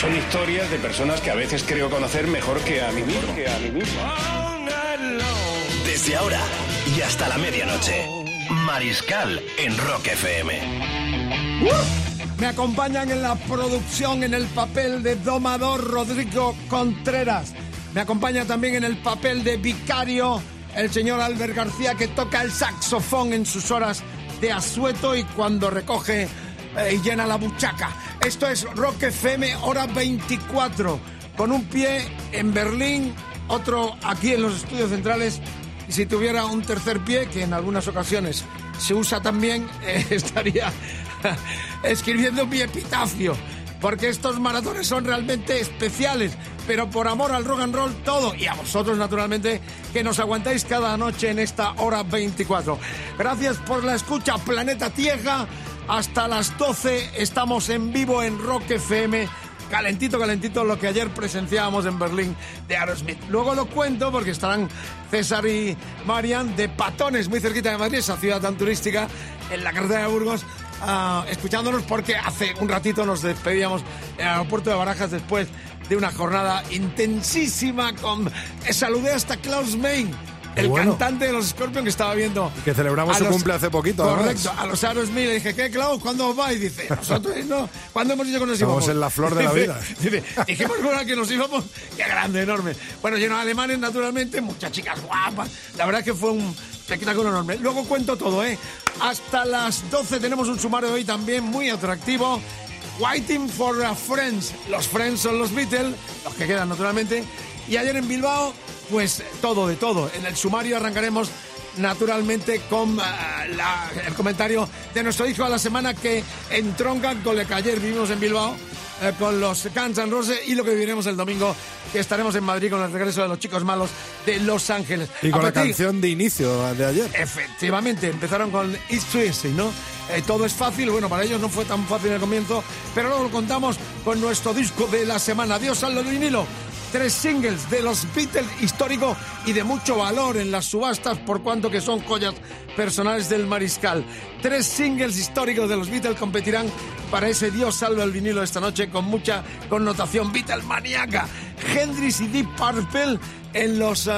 Son historias de personas que a veces creo conocer mejor que a mí mismo. Que a mí mismo. Desde ahora y hasta la medianoche. Mariscal en Rock FM. Me acompañan en la producción en el papel de domador Rodrigo Contreras. Me acompaña también en el papel de vicario el señor Albert García que toca el saxofón en sus horas de asueto y cuando recoge eh, llena la buchaca. Esto es Rock FM hora 24 con un pie en Berlín, otro aquí en los estudios centrales y si tuviera un tercer pie que en algunas ocasiones se usa también eh, estaría escribiendo mi epitafio. Porque estos maratones son realmente especiales, pero por amor al rock and roll todo, y a vosotros naturalmente, que nos aguantáis cada noche en esta hora 24. Gracias por la escucha, Planeta Tierra. Hasta las 12 estamos en vivo en Rock FM. Calentito, calentito lo que ayer presenciábamos en Berlín de Aerosmith. Luego lo cuento porque estarán César y Marian de Patones, muy cerquita de Madrid, esa ciudad tan turística, en la carretera de Burgos, ah, escuchándonos porque hace un ratito nos despedíamos en el aeropuerto de Barajas después de una jornada intensísima con... eh, Saludé hasta Klaus Main, el bueno. cantante de los Scorpions que estaba viendo... Que celebramos su los- cumple hace poquito, además. Correcto, a los Aerosmith le dije, ¿qué, Klaus? ¿Cuándo os vais? Dice, nosotros no. ¿Cuándo hemos dicho que nos Estamos íbamos? en la flor de la vida. Dice, dijimos bueno, que nos íbamos, qué grande, enorme. Bueno, lleno de alemanes, naturalmente, muchas chicas guapas. La verdad que fue un espectáculo enorme. Luego cuento todo, ¿eh? Hasta las 12 tenemos un sumario hoy también muy atractivo. Waiting for a Friends. Los Friends son los Beatles, los que quedan naturalmente. Y ayer en Bilbao, pues todo de todo. En el sumario arrancaremos naturalmente con la- el comentario de nuestro hijo de la semana que entronca con lo que ayer vivimos en Bilbao eh, con los Guns N' Roses y lo que viviremos el domingo que estaremos en Madrid con el regreso de los chicos malos de Los Ángeles. Y con A la canción de inicio de ayer. Efectivamente, empezaron con It's Easy, ¿no? Eh, todo es fácil, bueno, para ellos no fue tan fácil el comienzo, pero luego lo contamos con nuestro disco de la semana. Dios al vinilo. Tres singles de los Beatles histórico y de mucho valor en las subastas por cuanto que son joyas personales del mariscal. Tres singles históricos de los Beatles competirán para ese Dios salva el vinilo esta noche con mucha connotación Beatlemaniaca. Hendrix y Deep Purple en los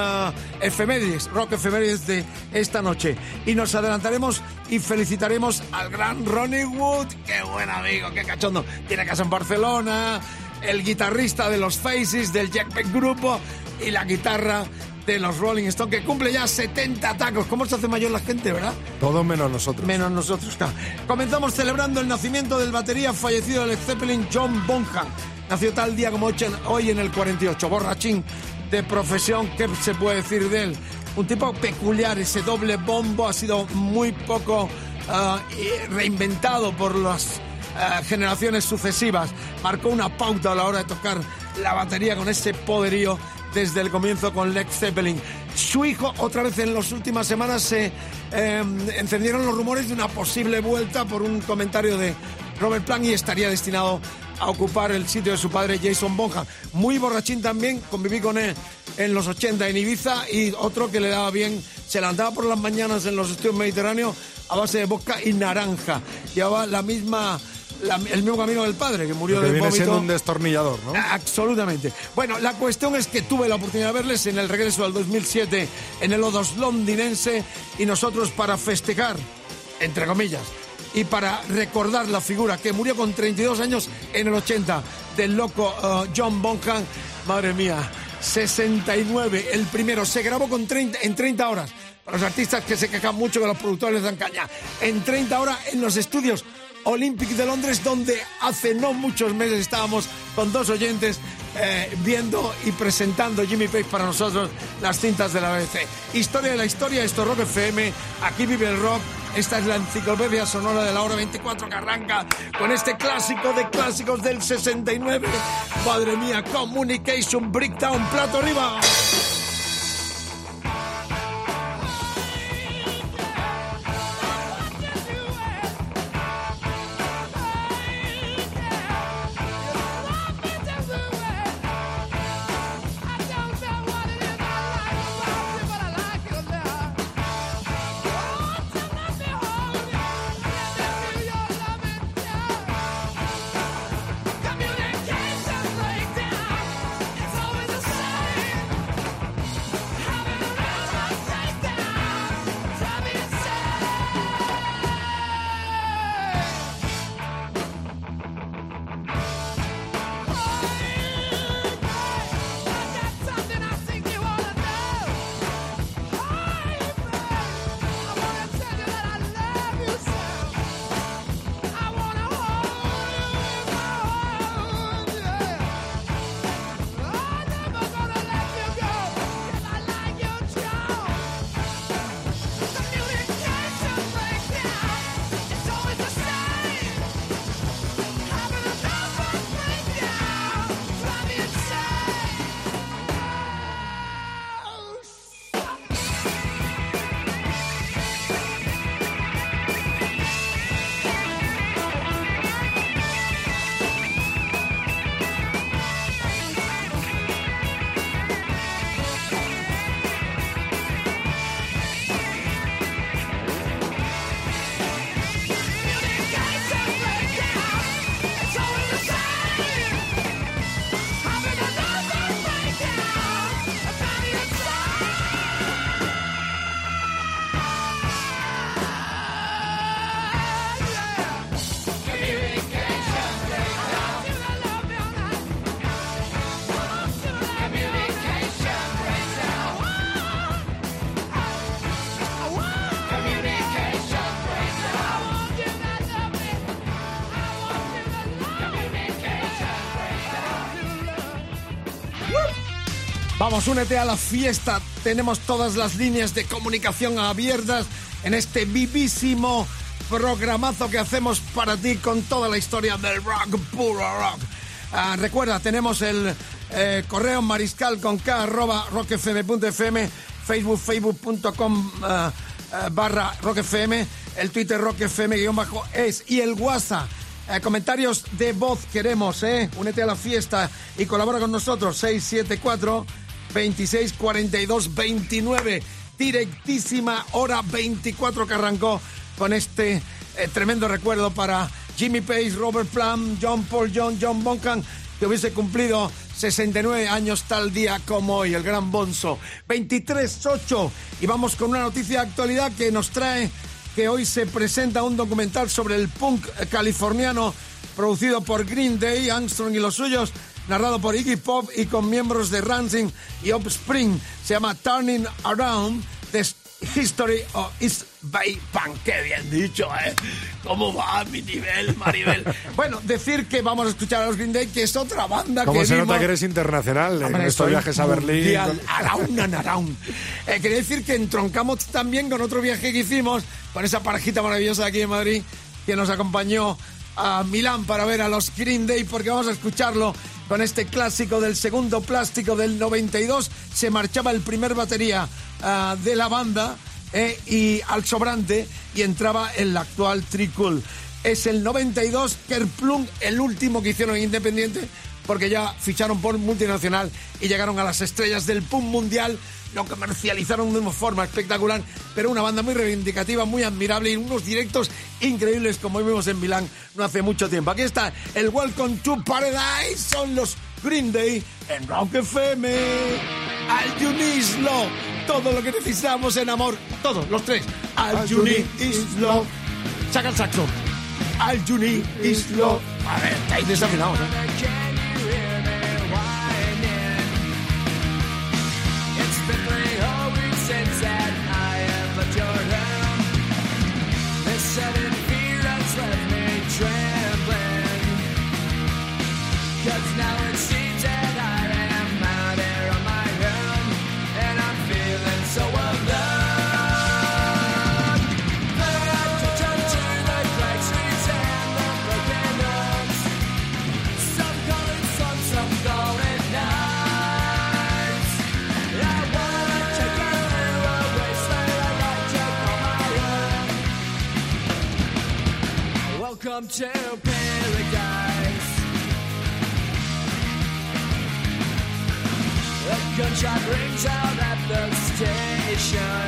efemérides, rock efemérides de esta noche. Y nos adelantaremos y felicitaremos al gran Ronnie Wood. Qué buen amigo, qué cachondo. Tiene casa en Barcelona, el guitarrista de los Faces, del Jack Beck Grupo y la guitarra de los Rolling Stones, que cumple ya 70 tacos. ¿Cómo se hace mayor la gente, verdad? Todos menos nosotros. Menos nosotros, claro. Comenzamos celebrando el nacimiento del batería fallecido del Zeppelin John Bonham. Nació tal día como hoy en el 48. Borrachín de profesión, ¿qué se puede decir de él? Un tipo peculiar, ese doble bombo ha sido muy poco ah, reinventado por las ah, generaciones sucesivas. Marcó una pauta a la hora de tocar la batería con ese poderío desde el comienzo con Led Zeppelin. Su hijo, otra vez en las últimas semanas, se eh, encendieron los rumores de una posible vuelta por un comentario de Robert Plant y estaría destinado a ocupar el sitio de su padre Jason Bonham. Muy borrachín también, conviví con él en los 80 en Ibiza y otro que le daba bien, se levantaba por las mañanas en los estudios mediterráneos a base de vodka y naranja. Llevaba la misma, la- el mismo camino del padre, que murió Lo que de viene vómito. siendo un destornillador, ¿no? Absolutamente. Bueno, la cuestión es que tuve la oportunidad de verles en el regreso del 2007 en el O2 londinense y nosotros para festejar, entre comillas, y para recordar la figura que murió con 32 años en el 80 del loco eh, John Bonham, madre mía, 69, el primero, se grabó con 30, en 30 horas. Para los artistas que se quejan mucho que los productores dan caña, en 30 horas en los estudios Olympic de Londres, donde hace no muchos meses estábamos con dos oyentes eh, viendo y presentando Jimmy Page para nosotros las cintas de la BBC. Historia de la historia, esto es Rock FM, aquí vive el rock, Esta es la enciclopedia sonora de la hora 24 que arranca con este clásico de clásicos del 69. Madre mía, Communication Breakdown, plato arriba. Vamos, únete a la fiesta. Tenemos todas las líneas de comunicación abiertas en este vivísimo programazo que hacemos para ti con toda la historia del rock, puro rock. Ah, recuerda, tenemos el eh, correo mariscal con k arroba rockfm.fm, facebook facebook.com ah, ah, barra rockfm, el twitter rockfm guion bajo es y el whatsapp. Eh, comentarios de voz queremos, ¿eh? Únete a la fiesta y colabora con nosotros. 674 26 42 29. Directísima hora 24 que arrancó con este eh, tremendo recuerdo para Jimmy Page, Robert Plum, John Paul John, John Bonham, que hubiese cumplido 69 años tal día como hoy, el gran Bonzo. 23-8. Y vamos con una noticia de actualidad que nos trae que hoy se presenta un documental sobre el punk californiano producido por Green Day, Armstrong y los suyos, narrado por Iggy Pop y con miembros de Rancid y Offspring. Se llama Turning Around, The History of East Bay Punk. Qué bien dicho, ¿eh? ¿Cómo va mi nivel, Maribel? bueno, decir que vamos a escuchar a los Green Day, que es otra banda ¿Cómo que se vimos- nota que eres internacional en Hombre, estos soy viajes a Berlín? around and around. Eh, quería decir que entroncamos también con otro viaje que hicimos con esa parejita maravillosa de aquí en Madrid que nos acompañó a Milán para ver a los Green Day porque vamos a escucharlo con este clásico del segundo plástico del 92. Se marchaba el primer batería ah, de la banda eh, y al sobrante y entraba el actual Tricul. Es el 92 Kerplunk, el último que hicieron en Independiente porque ya ficharon por multinacional y llegaron a las estrellas del punk mundial, lo comercializaron de una forma espectacular, pero una banda muy reivindicativa, muy admirable y unos directos increíbles como vimos en Milán no hace mucho tiempo. Aquí está el Welcome to Paradise, son los Green Day en Rock FM. Al love, todo lo que necesitamos en amor, todos los tres. Al love. Saca el saxo. Al love. A ver, estáis desafinados, ¿eh? Welcome to paradise. A gunshot rings out at the station.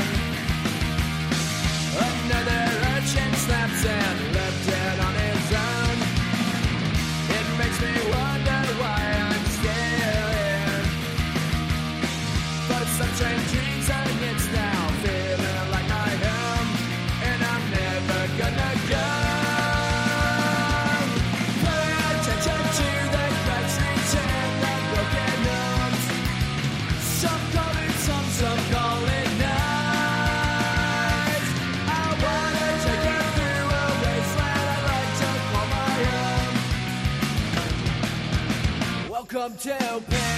Another urchin snaps and own. Welcome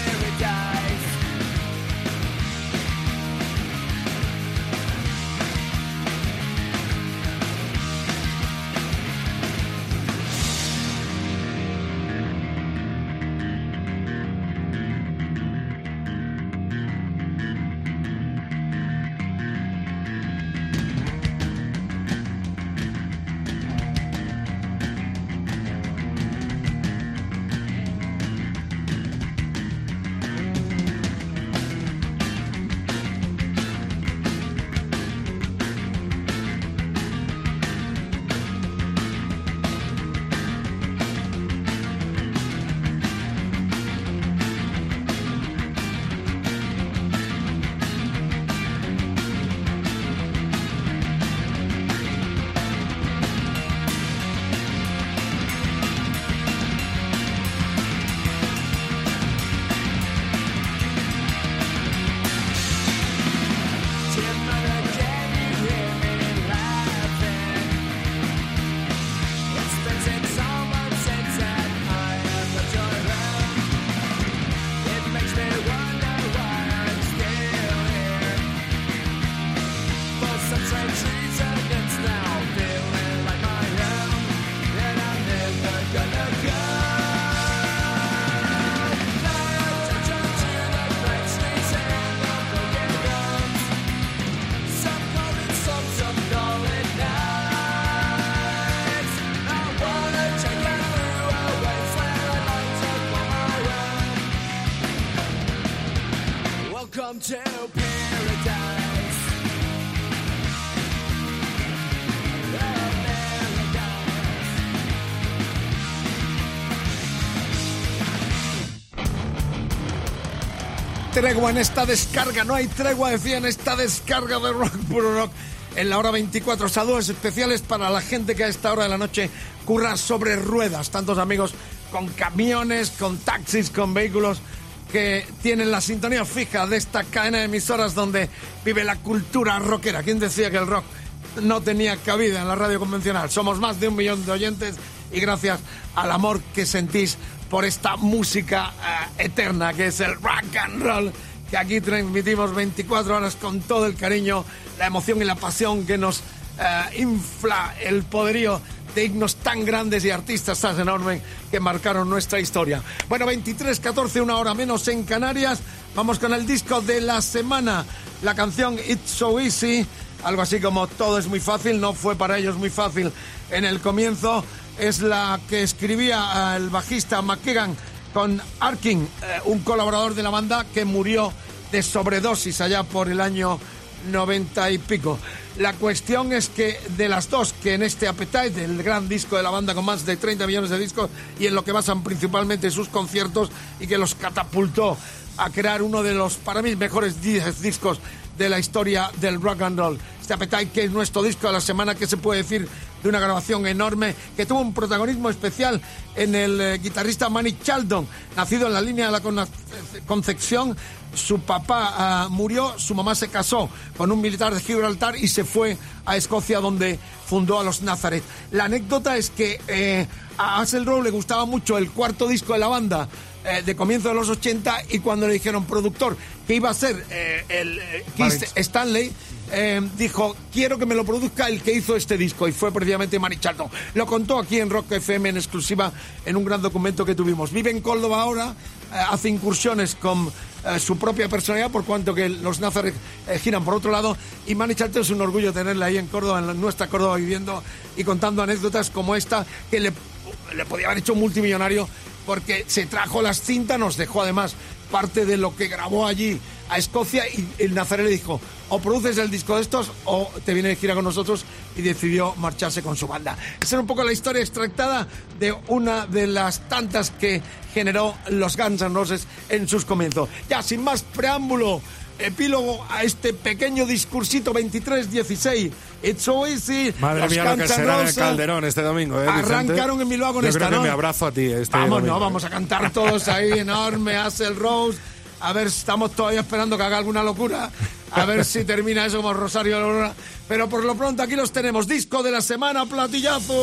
Tregua en esta descarga, no hay tregua, decía en esta descarga de rock puro rock. En la hora 24, saludos especiales para la gente que a esta hora de la noche curra sobre ruedas. Tantos amigos con camiones, con taxis, con vehículos que tienen la sintonía fija de esta cadena de emisoras donde vive la cultura rockera. ¿Quién decía que el rock no tenía cabida en la radio convencional? Somos más de un millón de oyentes y gracias al amor que sentís por esta música eh, eterna que es el rock and roll que aquí transmitimos 24 horas con todo el cariño, la emoción y la pasión que nos eh, infla el poderío de himnos tan grandes y artistas tan enormes que marcaron nuestra historia. Bueno, 23, 14, una hora menos en Canarias. Vamos con el disco de la semana. La canción It's So Easy, algo así como Todo es muy fácil, no fue para ellos muy fácil en el comienzo. Es la que escribía el bajista McKagan con Arkin, eh, un colaborador de la banda que murió de sobredosis allá por el año 90 y pico. La cuestión es que de las dos, que en este Appetite, el gran disco de la banda con más de 30 millones de discos y en lo que basan principalmente sus conciertos y que los catapultó a crear uno de los, para mí, mejores 10 discos de la historia del rock and roll. Este Appetite, que es nuestro disco de la semana, que se puede decir de una grabación enorme, que tuvo un protagonismo especial en el eh, guitarrista Manny Chaldon, nacido en la línea de la Con- Concepción. Su papá ah, murió, su mamá se casó con un militar de Gibraltar y se fue a Escocia, donde fundó a los Nazareth. La anécdota es que eh, a Axel Rose le gustaba mucho el cuarto disco de la banda, eh, de comienzo de los 80 y cuando le dijeron productor que iba a ser eh, el eh, Keith. Stanley dijo quiero que me lo produzca el que hizo este disco y fue precisamente Manny Charlton lo contó aquí en Rock FM en exclusiva en un gran documento que tuvimos vive en Córdoba ahora hace incursiones con eh, su propia personalidad, por cuanto que los Nazareth eh, giran por otro lado. Y Mani Charlton es un orgullo tenerla ahí en Córdoba, en la- nuestra Córdoba, viviendo y contando anécdotas como esta, que le, le podía haber hecho un multimillonario porque se trajo las cintas, nos dejó además parte de lo que grabó allí a Escocia y el Nazaré le dijo, o produces el disco de estos o te viene de gira con nosotros y decidió marcharse con su banda. Esa era un poco la historia extractada de una de las tantas que generó los Guns N' Roses en sus comienzos. Ya, sin más preámbulo, epílogo a este pequeño discursito 23-16. It's so easy. Madre Los mía, lo que será en el Calderón este domingo, ¿eh? Arrancaron en Bilbao con Yo esta, creo que ¿no? me abrazo a ti este Vamos, domingo. no, vamos a cantar todos ahí enorme, Hazel Rose. A ver, estamos todavía esperando que haga alguna locura. A ver si termina eso como Rosario Aurora. Pero por lo pronto aquí los tenemos. Disco de la semana, platillazo.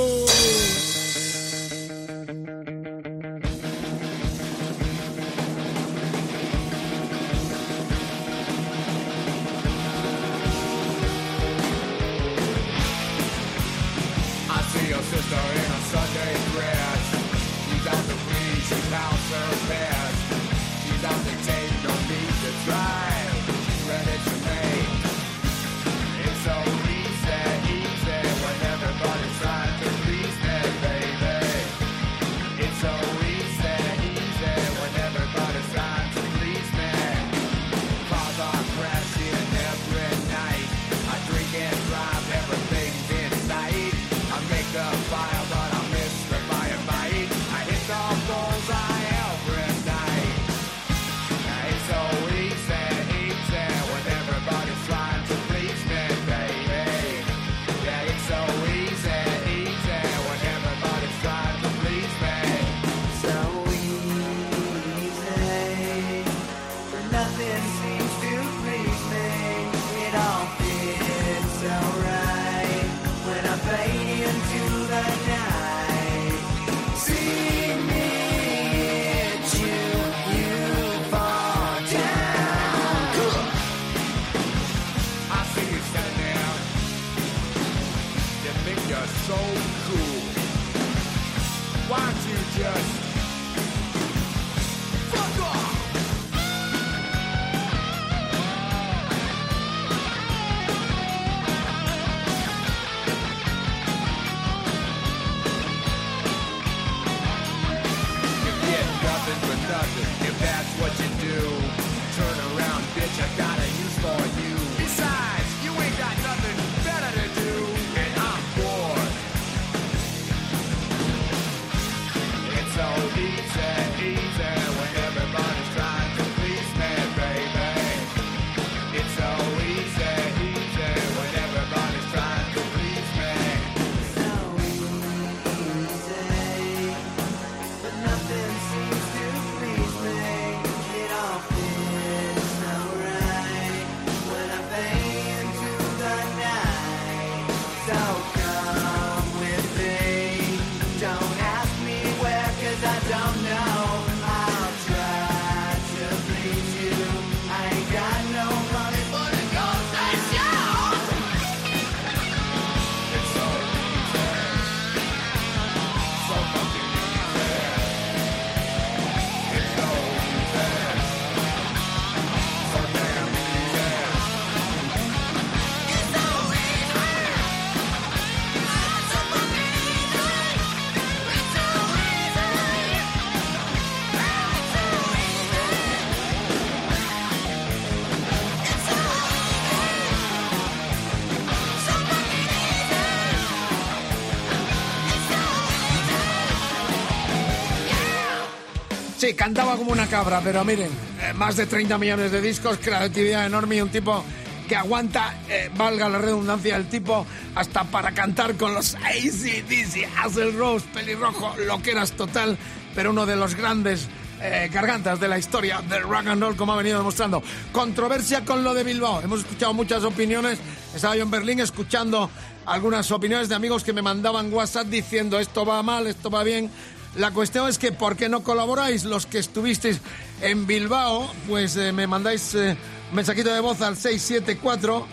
Cantaba como una cabra, pero miren, eh, más de 30 millones de discos, creatividad enorme y un tipo que aguanta, eh, valga la redundancia, el tipo hasta para cantar con los ACDC, Hazel Rose, pelirrojo, loqueras total, pero uno de los grandes eh, gargantas de la historia del rock and roll, como ha venido demostrando. Controversia con lo de Bilbao. Hemos escuchado muchas opiniones. Estaba yo en Berlín escuchando algunas opiniones de amigos que me mandaban WhatsApp diciendo esto va mal, esto va bien. La cuestión es que, ¿por qué no colaboráis? Los que estuvisteis en Bilbao, pues eh, me mandáis eh, mensajito de voz al 674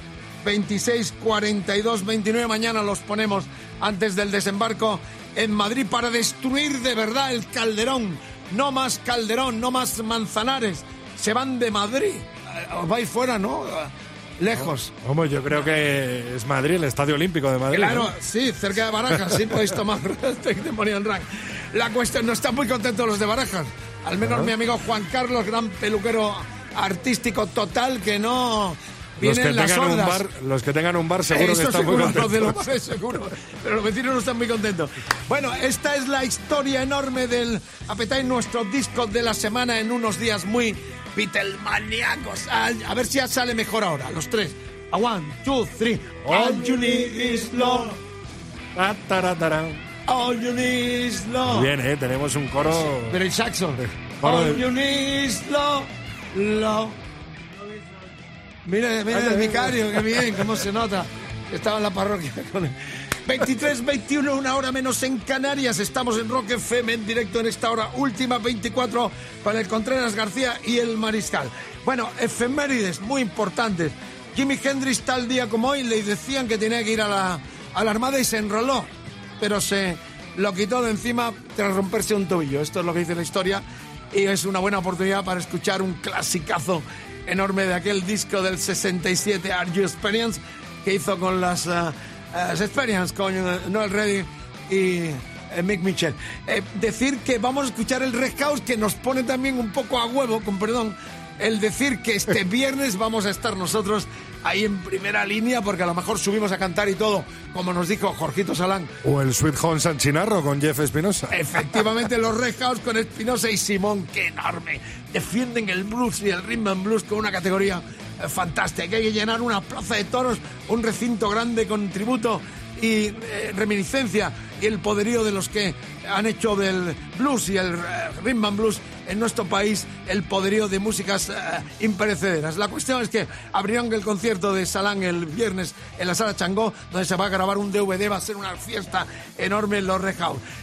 26 42 29. Mañana los ponemos antes del desembarco en Madrid para destruir de verdad el Calderón. No más Calderón, no más Manzanares. se van de Madrid. Eh, Os vais fuera, ¿no? Lejos. Hombre, yo creo que es Madrid, el Estadio Olímpico de Madrid. Claro, ¿no? sí, cerca de Barajas, sí podéis tomar Testimonial Rank. La cuestión, no están muy contentos los de Barajas. Al menos mi amigo Juan Carlos, gran peluquero artístico total, que no Los viene que, en las tengan un hordas. bar, los que tengan un bar seguro Eso que están seguro, muy los de los contentos. bares seguro. Pero los vecinos no están muy contentos. Bueno, esta es la historia enorme del Appetite, nuestro disco de la semana en unos días muy Beatlemaníacos. A, a ver si ya sale mejor ahora, los tres. A one, two, three. All you need is love. All you need is love. Bien, ¿eh? Tenemos un coro... Pero el saxo. Coro All de- you need is love. Love. Mira, mira el vicario, qué bien, cómo se nota. Estaba en la parroquia con él. 23, 21, una hora menos en Canarias. Estamos en Rock FM en directo en esta hora última, 24, con el Contreras García y el Mariscal. Bueno, efemérides muy importantes. Jimi Hendrix tal día como hoy le decían que tenía que ir a la, Armada y se enroló, pero se lo quitó de encima tras romperse un tobillo. Esto es lo que dice la historia y es una buena oportunidad para escuchar un clasicazo enorme de aquel disco del 67, Are You Experience, que hizo con las eh, eh, Experience, con Noel Reddy y eh, Mick Mitchell. Eh, decir que vamos a escuchar el Red House, que nos pone también un poco a huevo, con perdón, el decir que este viernes vamos a estar nosotros ahí en primera línea, porque a lo mejor subimos a cantar y todo, como nos dijo Jorgito Salán, O el Sweet Home San Chinarro con Jeff Espinosa. Efectivamente, los Red House con Espinosa y Simón, qué enorme. Defienden el blues y el rhythm and blues con una categoría fantástica. Hay que llenar una plaza de toros, un recinto grande con tributo y eh, reminiscencia y el poderío de los que han hecho del blues y el eh, rhythm and blues en nuestro país el poderío de músicas eh, imperecederas. La cuestión es que abrieron el concierto de Salán el viernes en la sala Changó, donde se va a grabar un DVD, va a ser una fiesta enorme en los Red.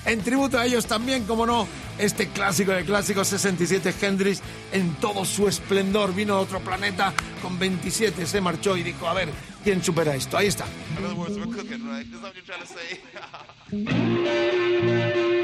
En tributo a ellos también, como no, este clásico de clásicos 67 Hendrix en todo su esplendor. Vino a otro planeta con 27, se marchó y dijo, a ver, ¿quién supera esto? Ahí está. Thank you.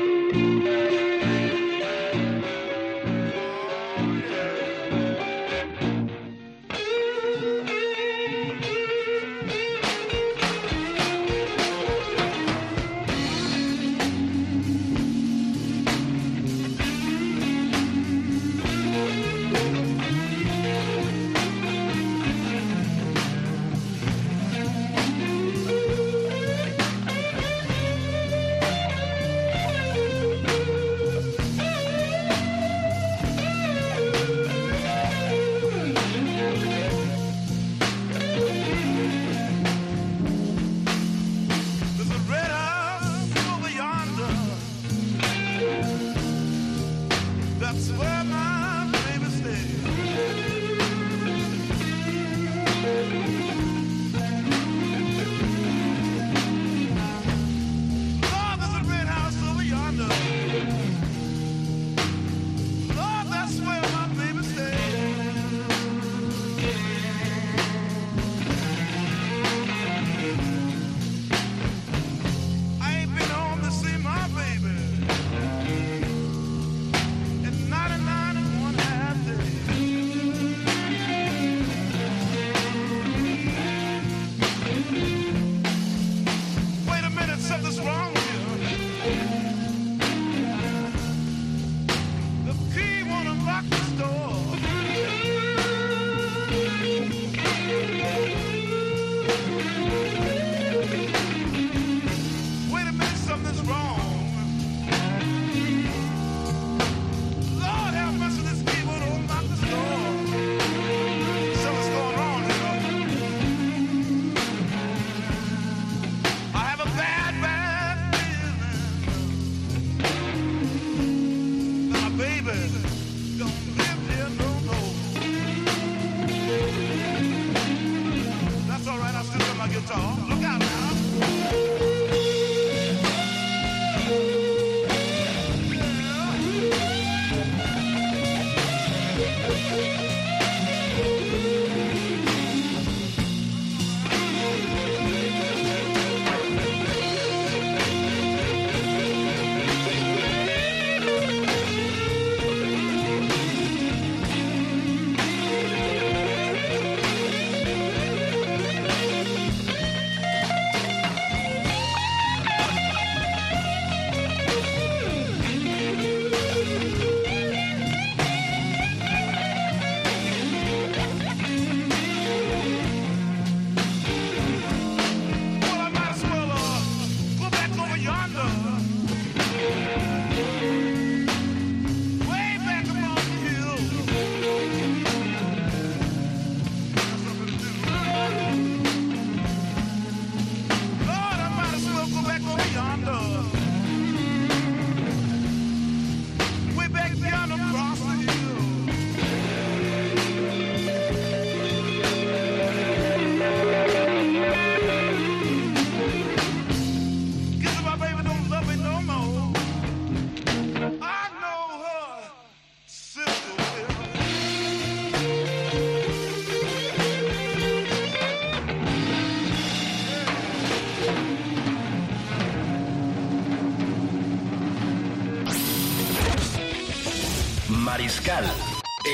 Mariscal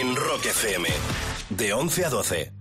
en Rock FM. De 11 a 12.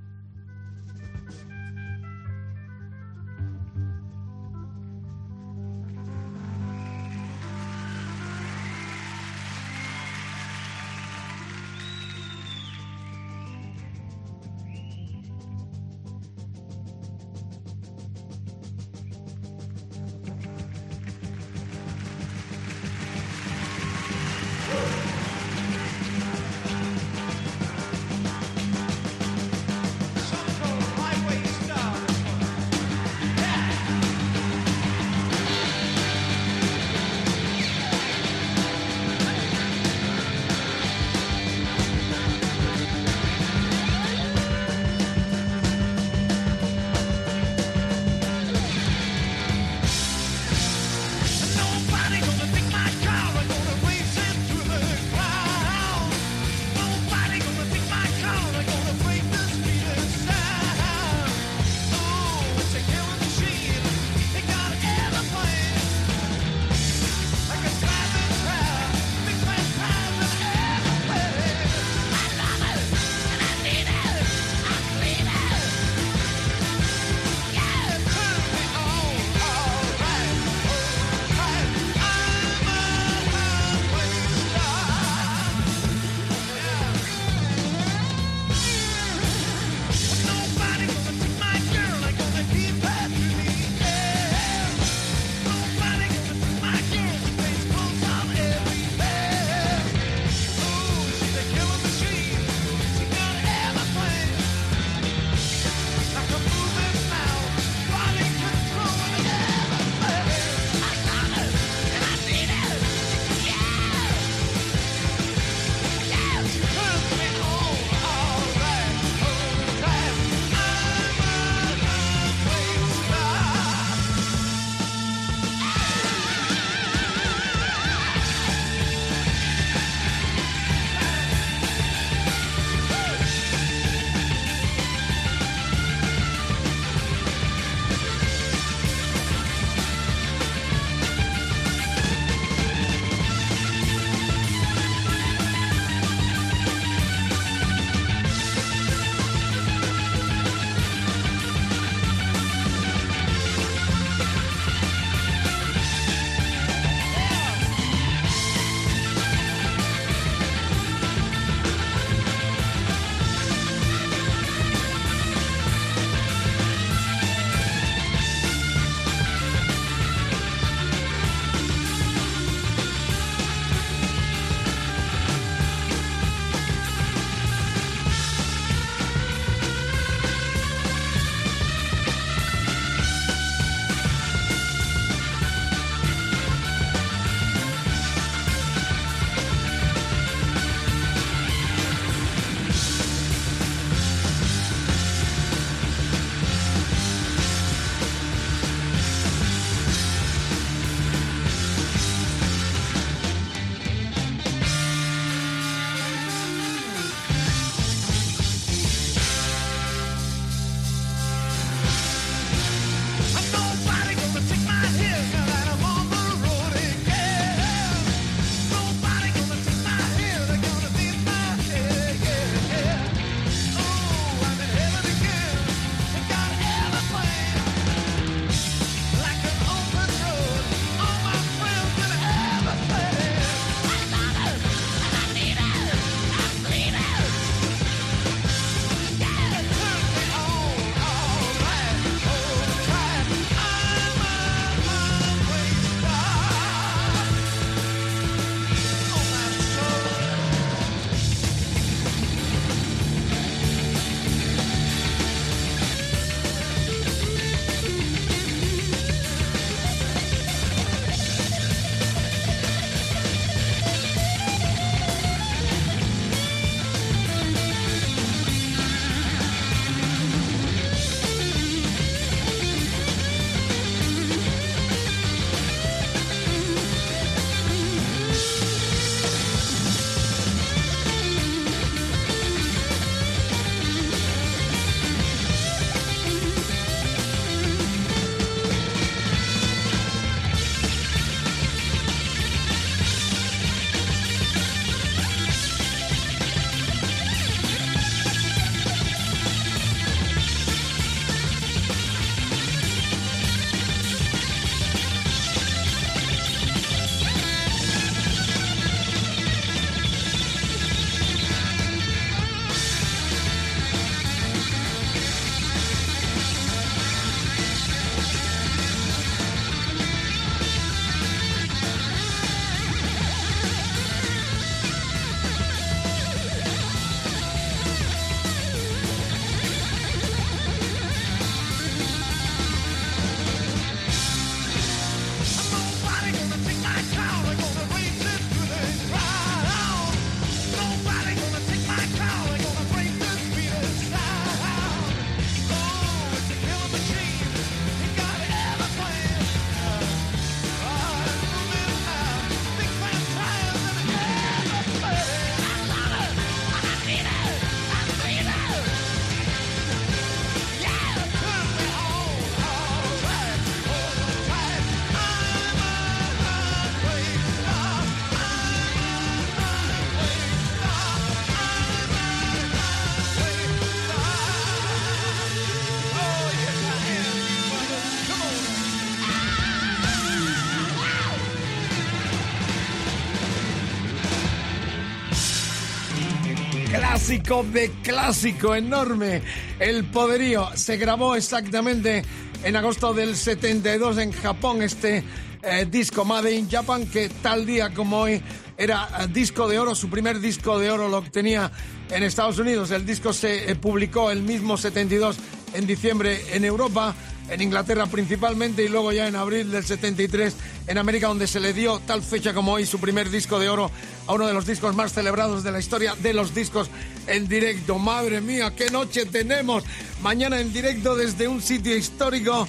Clásico de clásico enorme. El poderío se grabó exactamente en agosto del 72 en Japón este eh, disco Made in Japan que tal día como hoy era eh, disco de oro, su primer disco de oro lo obtenía en Estados Unidos. El disco se eh, publicó el mismo 72 en diciembre en Europa, en Inglaterra principalmente y luego ya en abril del 73 en América donde se le dio tal fecha como hoy su primer disco de oro a uno de los discos más celebrados de la historia de los discos en directo. Madre mía, qué noche tenemos. Mañana en directo desde un sitio histórico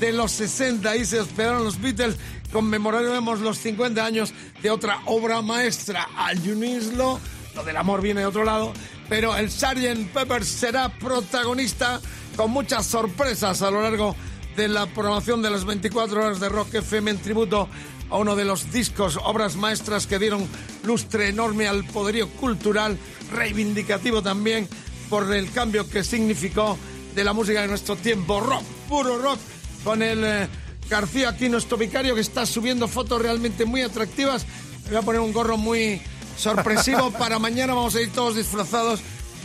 de los 60. Ahí se hospedaron los Beatles. Conmemoraremos los 50 años de otra obra maestra. Al Unislo, lo del amor viene de otro lado. Pero el Sgt. Pepper será protagonista con muchas sorpresas a lo largo de la programación de las 24 horas de Rock FM en tributo a uno de los discos, obras maestras que dieron lustre enorme al poderío cultural, reivindicativo también por el cambio que significó de la música de nuestro tiempo. Rock, puro rock, con el eh, García aquí, nuestro vicario, que está subiendo fotos realmente muy atractivas. Me voy a poner un gorro muy sorpresivo para mañana. Vamos a ir todos disfrazados.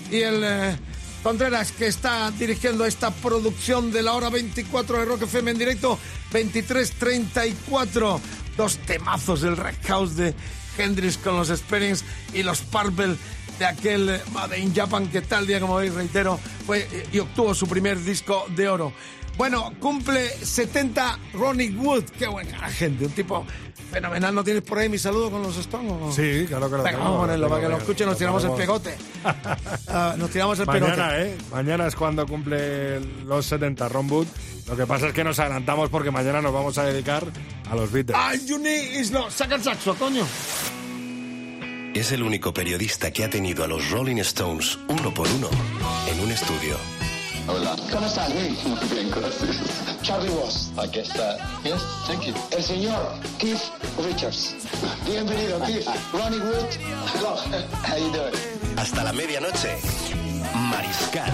Y el eh, Contreras, que está dirigiendo esta producción de la hora 24 de Rock FM en directo, 23.34. Dos temazos del Red House de Hendrix con los Sperrings y los Purple de aquel Made in Japan que tal día, como veis, reitero, fue eh, y obtuvo su primer disco de oro. Bueno, cumple 70 Ronnie Wood. Qué buena gente, un tipo fenomenal. ¿No tienes por ahí mi saludo con los Stones? o? Sí, claro que lo Venga, vamos a ponerlo lo para que lo escuchen. Nos tiramos el pegote. Ah, nos tiramos el pegote. Mañana, ¿eh? Mañana es cuando cumple los 70 Ron Wood. Lo que pasa es que nos adelantamos porque mañana nos vamos a dedicar a los Beatles. ¡Ay, Juni! Saca el saxo, coño. Es el único periodista que ha tenido a los Rolling Stones uno por uno en un estudio. Hola. ¿Cómo estás? Bien. Muy bien, gracias. Charlie Watts. Aquí está. Yes, thank you. El señor Keith Richards. Bienvenido, Keith. Ronnie Wood. Hello. How you doing? Hasta la medianoche, Mariscal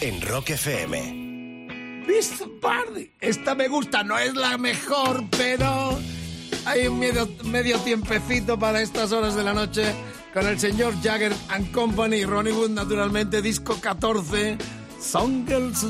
en Rock FM. Beast Party. Esta me gusta, no es la mejor, pero hay un medio, tiempecito para estas horas de la noche con el señor Jagger and Company Ronnie Wood, naturalmente, disco 14, Songles.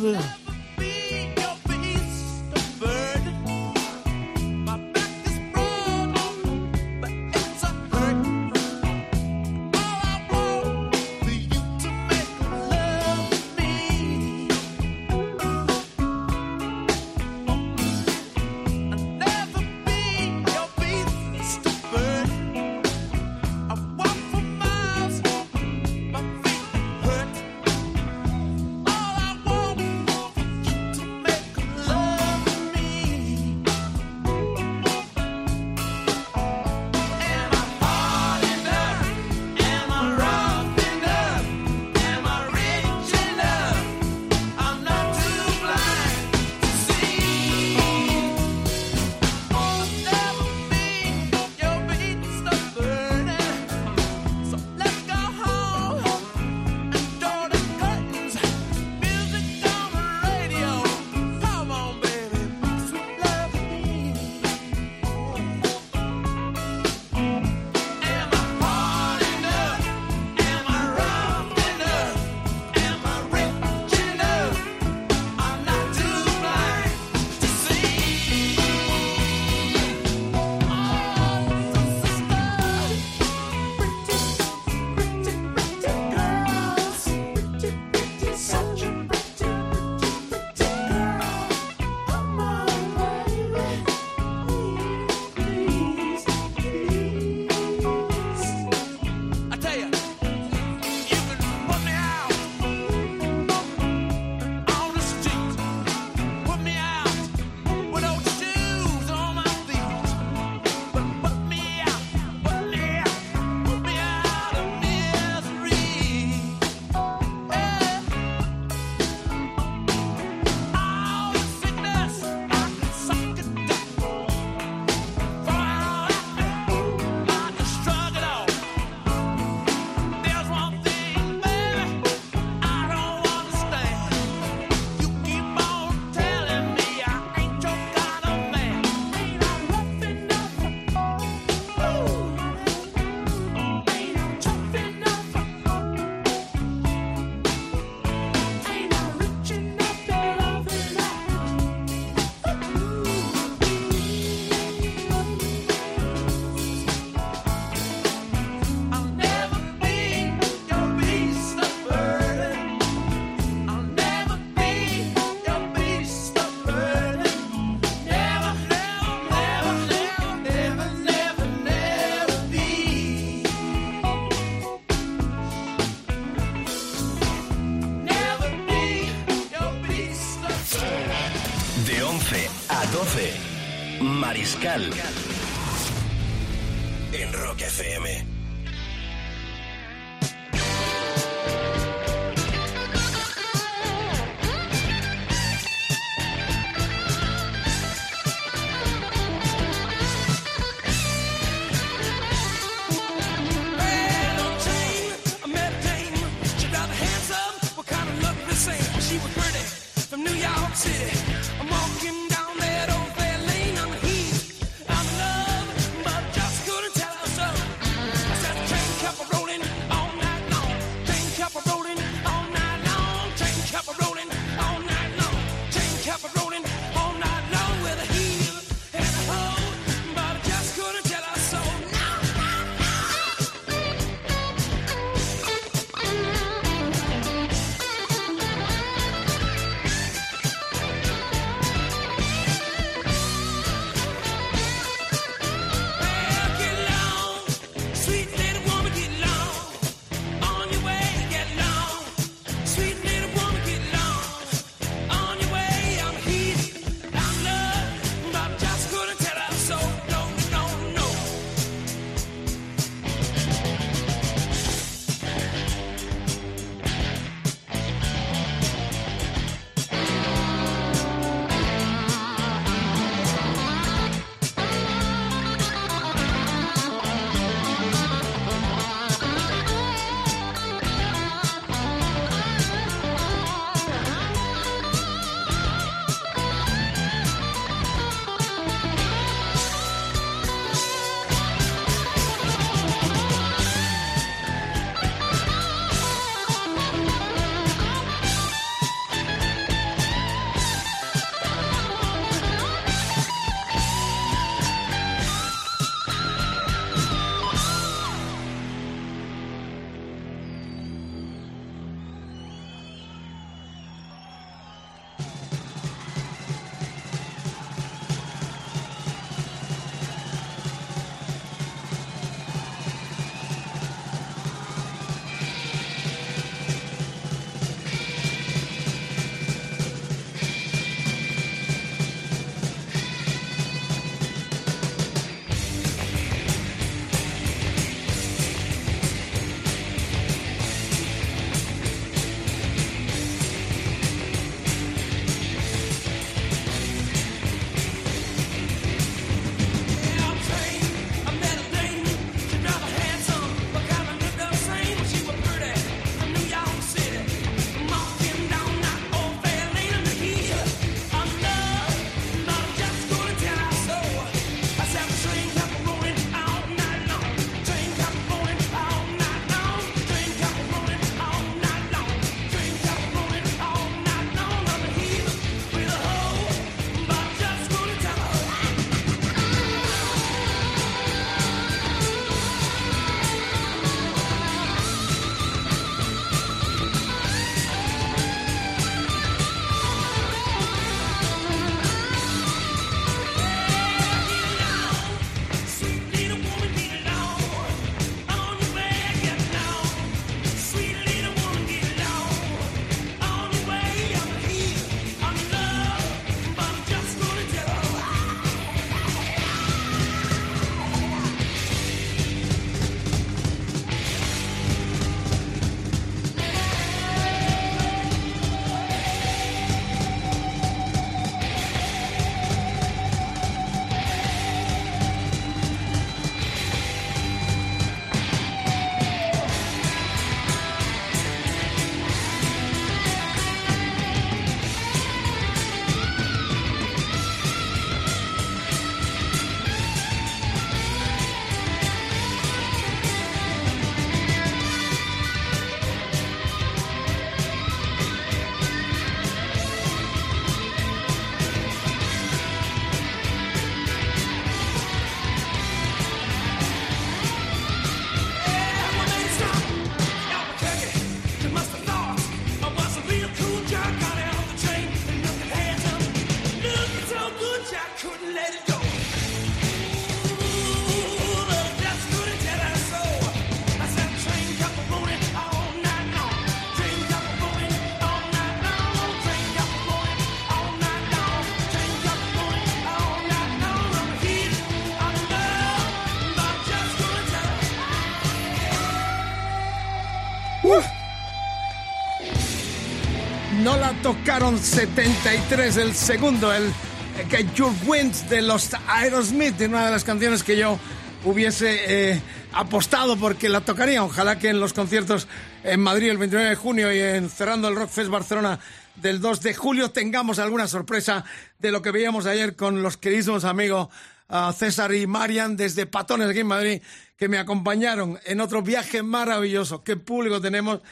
Tocaron 73, el segundo, el eh, Get Your Wings de los Aerosmith, una de las canciones que yo hubiese eh, apostado porque la tocaría. Ojalá que en los conciertos en Madrid el 29 de junio y en cerrando el Rockfest Barcelona del 2 de julio tengamos alguna sorpresa de lo que veíamos ayer con los queridos amigos ah, César y Marian desde Patones aquí en Madrid que me acompañaron en otro viaje maravilloso. Qué público tenemos.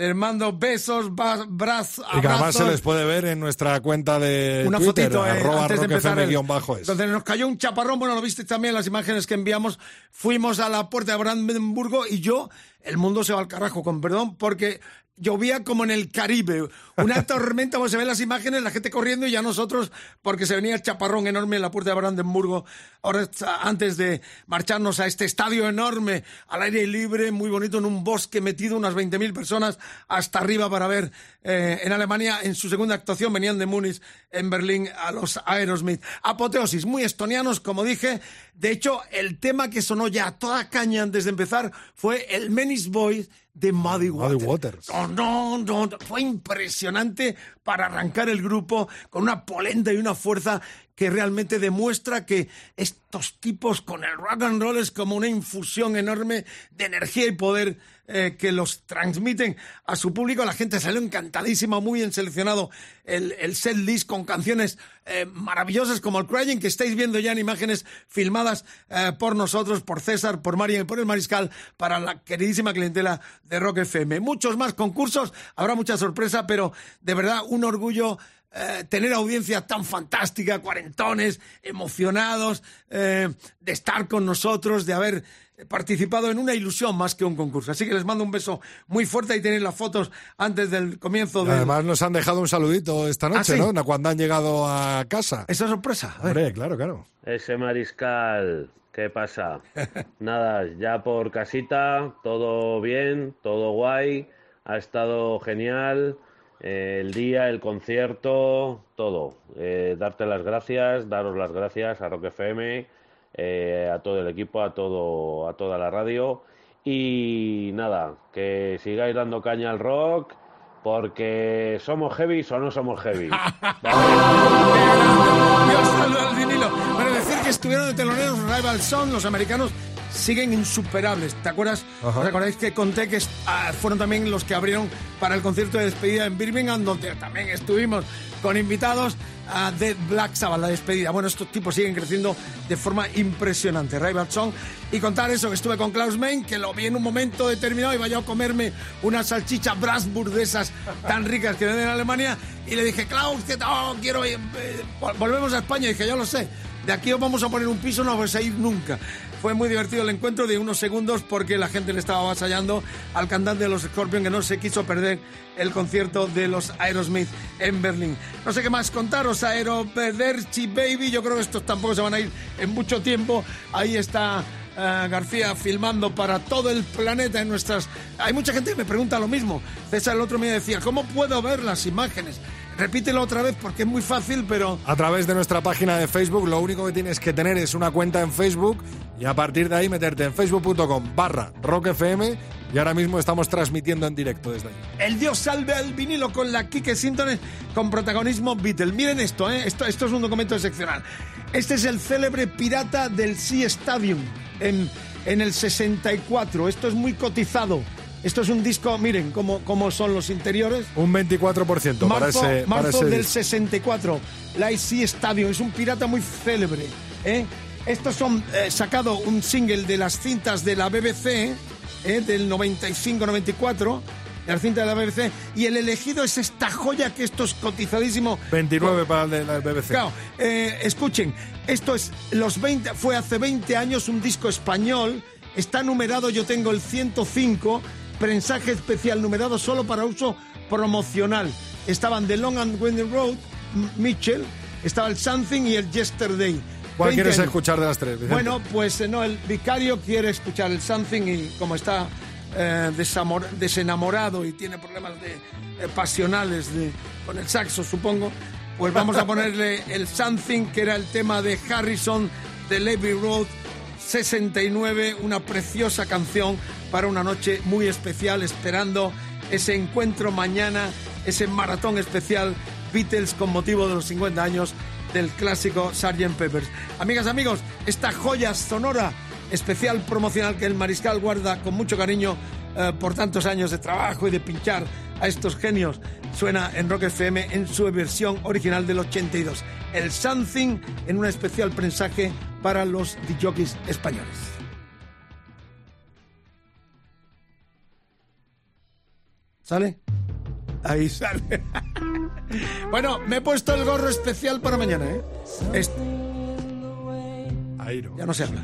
Les mando besos, ba- braz- Y que además se les puede ver en nuestra cuenta de Una Twitter, fotito eh, arroba antes de empezar. el- rockfm-es. Entonces nos cayó un chaparrón, bueno, lo viste también en las imágenes que enviamos. Fuimos a la puerta de Brandenburgo y yo, el mundo se va al carajo, con perdón, porque llovía como en el Caribe. Una tormenta, como se ven las imágenes, la gente corriendo y ya nosotros, porque se venía el chaparrón enorme en la puerta de Brandenburgo. Ahora, antes de marcharnos a este estadio enorme, al aire libre, muy bonito, en un bosque metido, unas 20.000 personas hasta arriba para ver eh, en Alemania, en su segunda actuación, venían de Múnich, en Berlín, a los Aerosmith. Apoteosis, muy estonianos, como dije. De hecho, el tema que sonó ya a toda caña antes de empezar fue el Boys de Muddy Waters. Muddy Waters. No, no, no, fue impresionante para arrancar el grupo con una polenta y una fuerza que realmente demuestra que estos tipos con el rock and roll es como una infusión enorme de energía y poder eh, que los transmiten a su público. La gente salió encantadísima, muy bien seleccionado el, el set list con canciones eh, maravillosas como el Crying que estáis viendo ya en imágenes filmadas eh, por nosotros, por César, por Marian y por el Mariscal para la queridísima clientela de Rock FM. Muchos más concursos, habrá mucha sorpresa, pero de verdad un orgullo eh, tener audiencia tan fantástica, cuarentones, emocionados, eh, de estar con nosotros, de haber participado en una ilusión más que un concurso. Así que les mando un beso muy fuerte y tenéis las fotos antes del comienzo de Además nos han dejado un saludito esta noche, ¿Ah, sí? ¿no? Cuando han llegado a casa. esa sorpresa. A ver. Hombre, claro, claro. Ese mariscal, ¿qué pasa? Nada, ya por casita, todo bien, todo guay, ha estado genial, el día, el concierto, todo. Eh, darte las gracias, daros las gracias a Rock FM, eh, a todo el equipo, a todo, a toda la radio y nada, que sigáis dando caña al rock. Porque somos heavy o no somos heavy. Dios al vinilo. Bueno, decir que estuvieron de teloneros Rival Son, los americanos siguen insuperables. ¿Te acuerdas? Ajá. ¿Os acordáis que conté que ah, fueron también los que abrieron para el concierto de despedida en Birmingham, donde también estuvimos con invitados a de Black Sabbath, la despedida. Bueno, estos tipos siguen creciendo de forma impresionante. Rival Song. Y contar eso, que estuve con Klaus Main, que lo vi en un momento determinado y vaya a comerme una salchicha Brasburg de esas tan ricas que venden en Alemania. Y le dije, Klaus, que no, quiero ir, eh, vol- volvemos a España. Y dije, yo lo sé. De aquí os vamos a poner un piso, no vais a ir nunca. Fue muy divertido el encuentro de unos segundos porque la gente le estaba avasallando al cantante de los Scorpions que no se quiso perder el concierto de los Aerosmith en Berlín. No sé qué más contaros, Aero Perderchi Baby. Yo creo que estos tampoco se van a ir en mucho tiempo. Ahí está eh, García filmando para todo el planeta en nuestras... Hay mucha gente que me pregunta lo mismo. César el otro me decía, ¿cómo puedo ver las imágenes? Repítelo otra vez porque es muy fácil, pero... A través de nuestra página de Facebook, lo único que tienes que tener es una cuenta en Facebook y a partir de ahí meterte en facebook.com barra rockfm y ahora mismo estamos transmitiendo en directo desde allí. El Dios salve al vinilo con la Kike Sintones con protagonismo Beatle. Miren esto, ¿eh? esto, esto es un documento excepcional. Este es el célebre pirata del Sea Stadium en, en el 64. Esto es muy cotizado. Esto es un disco, miren cómo, cómo son los interiores. Un 24% para Marzo, ese, para marzo ese del disco. 64. La Sea Stadium es un pirata muy célebre. ¿eh? Estos son eh, sacado un single de las cintas de la BBC ¿eh? del 95-94. De las cintas de la BBC. Y el elegido es esta joya que esto es cotizadísimo. 29 para el de la BBC. Claro, eh, escuchen, esto es los 20, fue hace 20 años un disco español, está numerado, yo tengo el 105, prensaje especial numerado solo para uso promocional. Estaban The Long and Winding Road, Mitchell, estaba el Something y el Yesterday. ¿Cuál 20 quieres años. escuchar de las tres? Vicente? Bueno, pues eh, no, el vicario quiere escuchar el Something y como está eh, desenamorado y tiene problemas de, eh, pasionales de- con el saxo, supongo, pues vamos a ponerle el Something, que era el tema de Harrison de Levy Road 69, una preciosa canción para una noche muy especial, esperando ese encuentro mañana ese maratón especial Beatles con motivo de los 50 años del clásico Sgt. Peppers. Amigas, amigos, esta joya sonora especial promocional que el Mariscal guarda con mucho cariño eh, por tantos años de trabajo y de pinchar a estos genios suena en Rock FM en su versión original del 82. El Something en un especial prensaje para los DJs españoles. ¿Sale? Ahí sale. bueno, me he puesto el gorro especial para mañana, ¿eh? Este. Ahí no. Ya no se habla.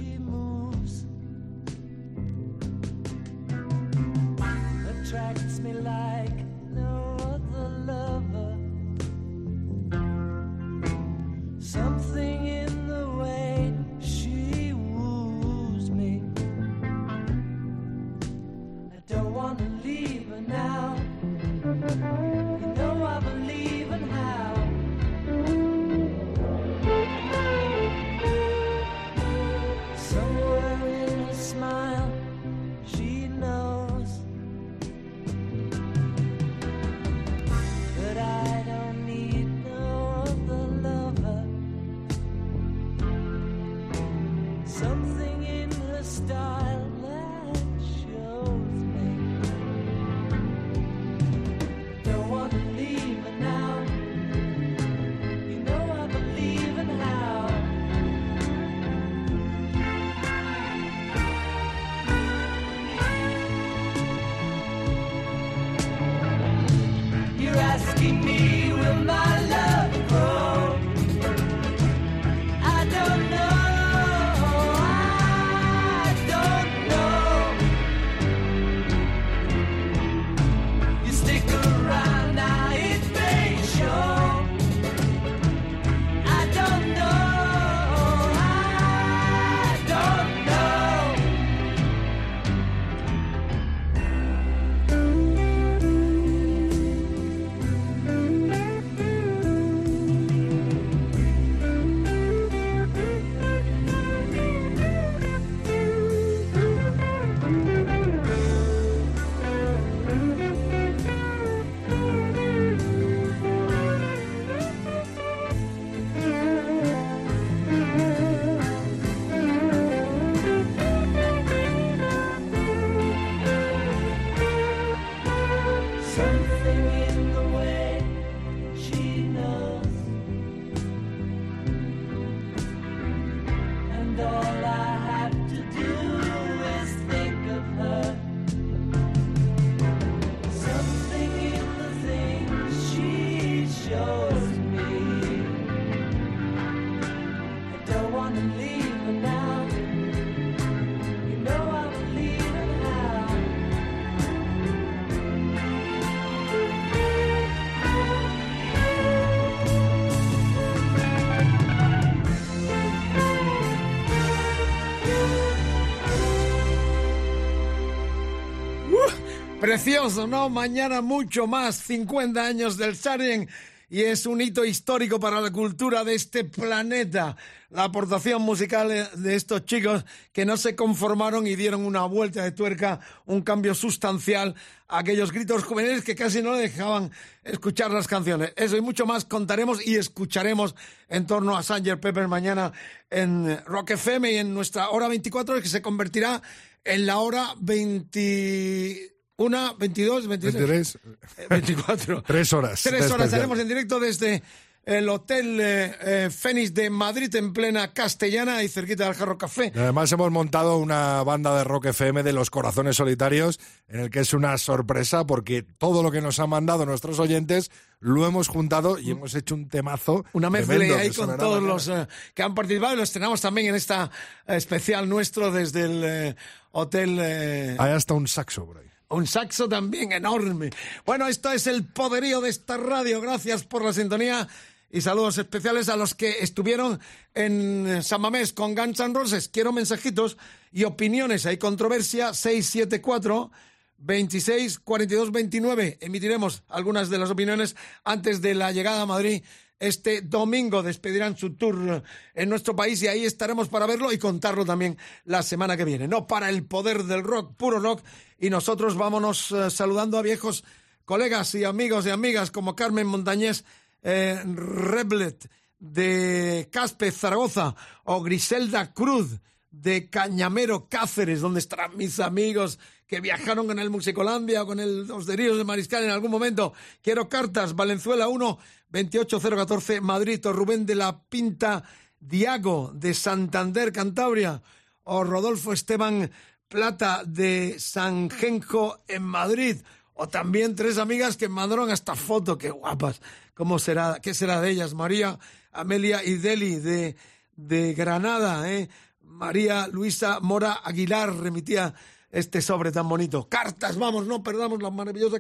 Precioso, ¿no? Mañana mucho más, 50 años del Sarien. Y es un hito histórico para la cultura de este planeta. La aportación musical de estos chicos que no se conformaron y dieron una vuelta de tuerca, un cambio sustancial a aquellos gritos juveniles que casi no dejaban escuchar las canciones. Eso y mucho más contaremos y escucharemos en torno a Sanger Pepper mañana en Rock FM y en nuestra hora 24 que se convertirá en la hora 20... Una, 22, 23, 23. eh, 24. Tres horas. Tres horas especial. estaremos en directo desde el Hotel eh, eh, Fénix de Madrid en plena castellana y cerquita del Jarro Café. Además hemos montado una banda de rock FM de los corazones solitarios en el que es una sorpresa porque todo lo que nos han mandado nuestros oyentes lo hemos juntado y hemos hecho un temazo. Una mezcla ahí con todos mañana. los eh, que han participado y los tenemos también en esta eh, especial nuestro desde el eh, Hotel... Hay hasta un saxo por ahí. Un saxo también enorme. Bueno, esto es el poderío de esta radio. Gracias por la sintonía y saludos especiales a los que estuvieron en San Mamés con Guns N' Roses. Quiero mensajitos y opiniones. Hay controversia 674 26 42 29. Emitiremos algunas de las opiniones antes de la llegada a Madrid. Este domingo despedirán su tour en nuestro país y ahí estaremos para verlo y contarlo también la semana que viene. No para el poder del rock, puro rock. Y nosotros vámonos eh, saludando a viejos colegas y amigos y amigas como Carmen Montañés eh, Reblet de Caspe, Zaragoza, o Griselda Cruz de Cañamero, Cáceres, donde estarán mis amigos que viajaron con el Musicolandia o con el Los de Mariscal en algún momento. Quiero cartas, Valenzuela 1, 28014, Madrid, o Rubén de la Pinta Diago de Santander, Cantabria, o Rodolfo Esteban Plata de San Genjo en Madrid, o también tres amigas que mandaron hasta foto, qué guapas. ¿Cómo será? ¿Qué será de ellas? María, Amelia y Deli de, de Granada, ¿eh? María Luisa Mora Aguilar remitía este sobre tan bonito. Cartas, vamos, no perdamos la maravillosa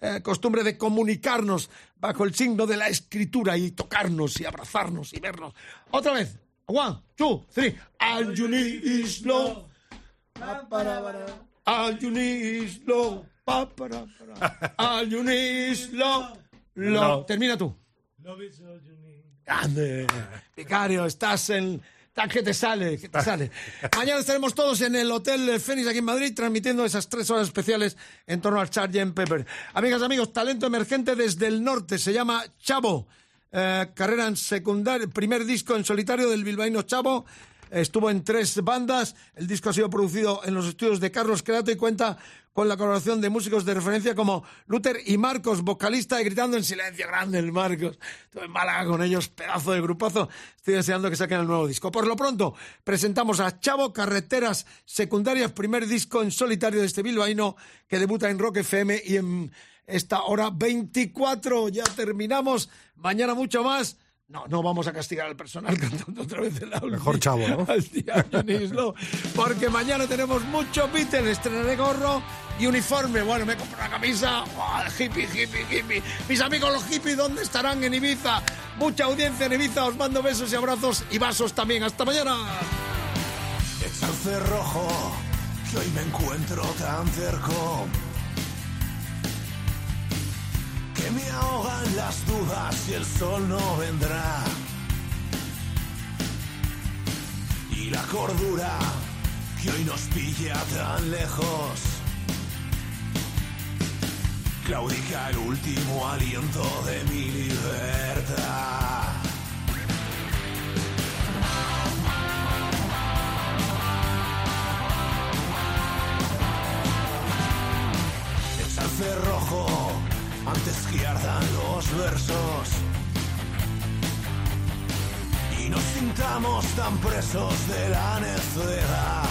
eh, costumbre de comunicarnos bajo el signo de la escritura y tocarnos y abrazarnos y vernos. Otra vez. One, two, three. All you need is love. All you need is love. All you need is love. Love. Love. Termina tú. Grande. Vicario, estás en... Que te sale, que te sale. Mañana estaremos todos en el Hotel Fénix aquí en Madrid transmitiendo esas tres horas especiales en torno al Sgt. Pepper. Amigas, amigos, talento emergente desde el norte. Se llama Chavo. Eh, carrera en secundaria, primer disco en solitario del bilbaíno Chavo. Estuvo en tres bandas. El disco ha sido producido en los estudios de Carlos Creato y cuenta con la colaboración de músicos de referencia como Luther y Marcos, vocalista y gritando en silencio. Grande el Marcos. Estuve en Málaga con ellos, pedazo de grupazo. Estoy deseando que saquen el nuevo disco. Por lo pronto, presentamos a Chavo Carreteras Secundarias, primer disco en solitario de este bilbaíno que debuta en Rock FM y en esta hora 24. Ya terminamos. Mañana mucho más. No, no vamos a castigar al personal cantando otra vez el álbum. Mejor Chavo, ¿no? Porque mañana tenemos mucho Beatles, estrenaré gorro y uniforme. Bueno, me compro una camisa, ¡Buah, hippie, hippie, hippie. Mis amigos los hippies, ¿dónde estarán en Ibiza? Mucha audiencia en Ibiza, os mando besos y abrazos y vasos también. ¡Hasta mañana! El cerrojo, que hoy me encuentro tan cerco. Que me ahogan las dudas y el sol no vendrá. Y la cordura, que hoy nos pilla tan lejos. Claudica el último aliento de mi libertad. Echa el cerrojo antes que los versos y nos sintamos tan presos de la necedad.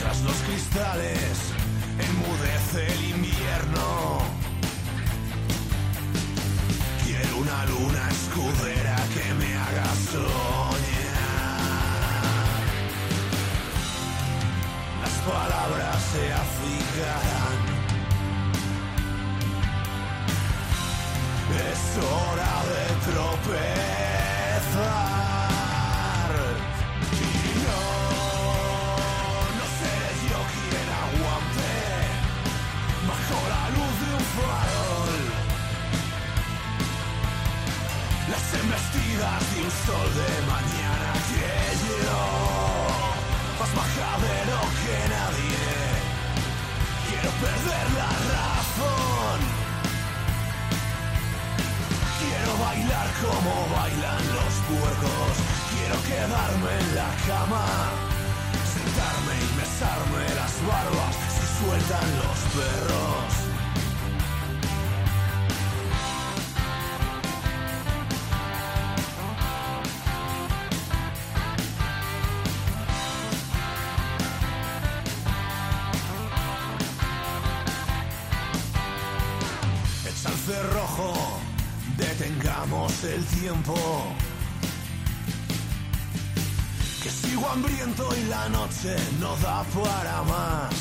Tras los cristales enmudece el invierno. Quiero una luna escudera que me haga soñar. Las palabras se acicalan. Es hora de tropezar. Y no, no seré yo quien aguante bajo la luz de un farol. Las embestidas de un sol de mañana que yo, más majadero que nadie, quiero perder la razón. Bailar como bailan los puercos. Quiero quedarme en la cama, sentarme y besarme las barbas si sueltan los perros. El tiempo. Que sigo hambriento y la noche no da para más.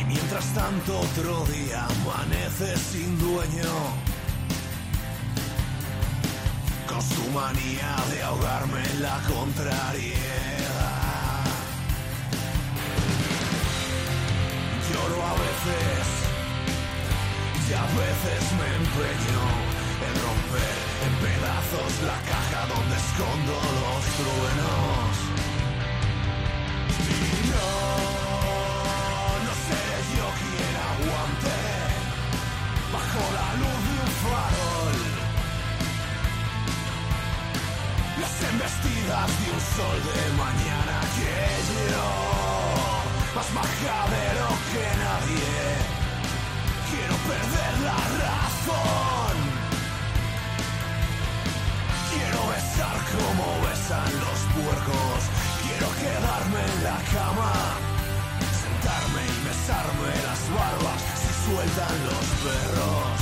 Y mientras tanto otro día amanece sin dueño. Con su manía de ahogarme en la contrariedad. Lloro a veces que a veces me empeño en romper en pedazos la caja donde escondo los truenos. Y no, no seré yo quien aguante bajo la luz de un farol. Las embestidas de un sol de mañana que yo, más majadero que nadie perder la razón. Quiero besar como besan los puercos. Quiero quedarme en la cama, sentarme y besarme las barbas si sueltan los perros.